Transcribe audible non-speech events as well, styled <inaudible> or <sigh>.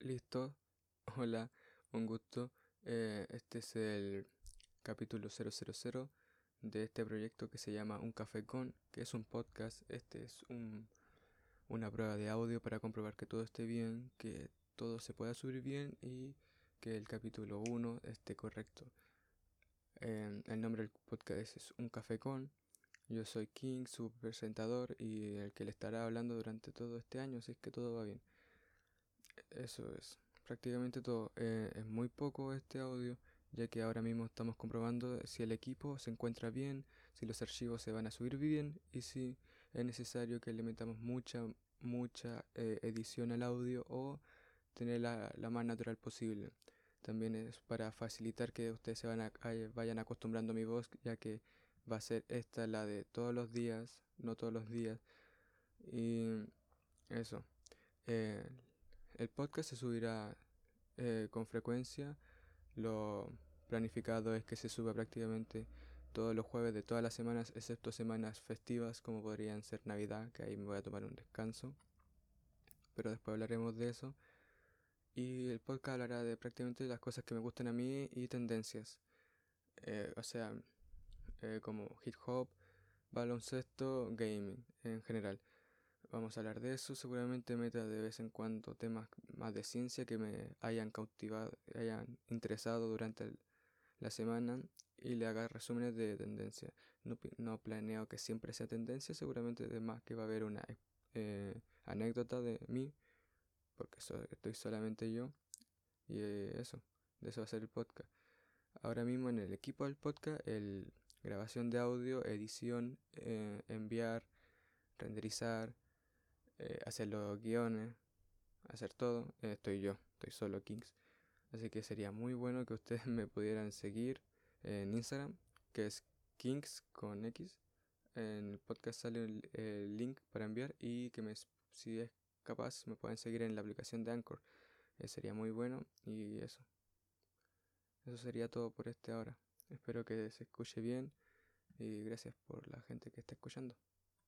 Listo. <laughs> Hola, un gusto. Eh, este es el capítulo 000 de este proyecto que se llama Un Café Con, que es un podcast. Este es un, una prueba de audio para comprobar que todo esté bien, que todo se pueda subir bien y que el capítulo 1 esté correcto. Eh, el nombre del podcast es Un Café Con. Yo soy King, su presentador y el que le estará hablando durante todo este año, así es que todo va bien. Eso es prácticamente todo. Eh, es muy poco este audio, ya que ahora mismo estamos comprobando si el equipo se encuentra bien, si los archivos se van a subir bien y si es necesario que le metamos mucha, mucha eh, edición al audio o tener la, más natural posible. También es para facilitar que ustedes se van a, vayan acostumbrando a mi voz, ya que va a ser esta la de todos los días, no todos los días. Y eso. Eh, el podcast se subirá eh, con frecuencia. Lo planificado es que se suba prácticamente todos los jueves de todas las semanas, excepto semanas festivas como podrían ser Navidad, que ahí me voy a tomar un descanso. Pero después hablaremos de eso. Y el podcast hablará de prácticamente las cosas que me gustan a mí y tendencias. Eh, o sea, eh, como hip hop, baloncesto, gaming en general. Vamos a hablar de eso, seguramente meta de vez en cuando temas más de ciencia que me hayan cautivado, hayan interesado durante la semana y le haga resúmenes de tendencia. No, planeo que siempre sea tendencia, seguramente además que va a haber una eh, anécdota de mí, porque estoy solamente yo. Y eh, eso, de eso va a ser el podcast. Ahora mismo en el equipo del podcast, el grabación de audio, edición, eh, enviar, renderizar, eh, hacer los guiones, hacer todo, estoy yo, estoy solo Kings. Así que sería muy bueno que ustedes <laughs> me pudieran seguir en Instagram, que es Kings con X. En el podcast sale el, link para enviar y que me, si es capaz me pueden seguir en la aplicación de Anchor. Eh, sería muy bueno y eso. Eso sería todo por este ahora. Espero que se escuche bien y gracias por la gente que está escuchando.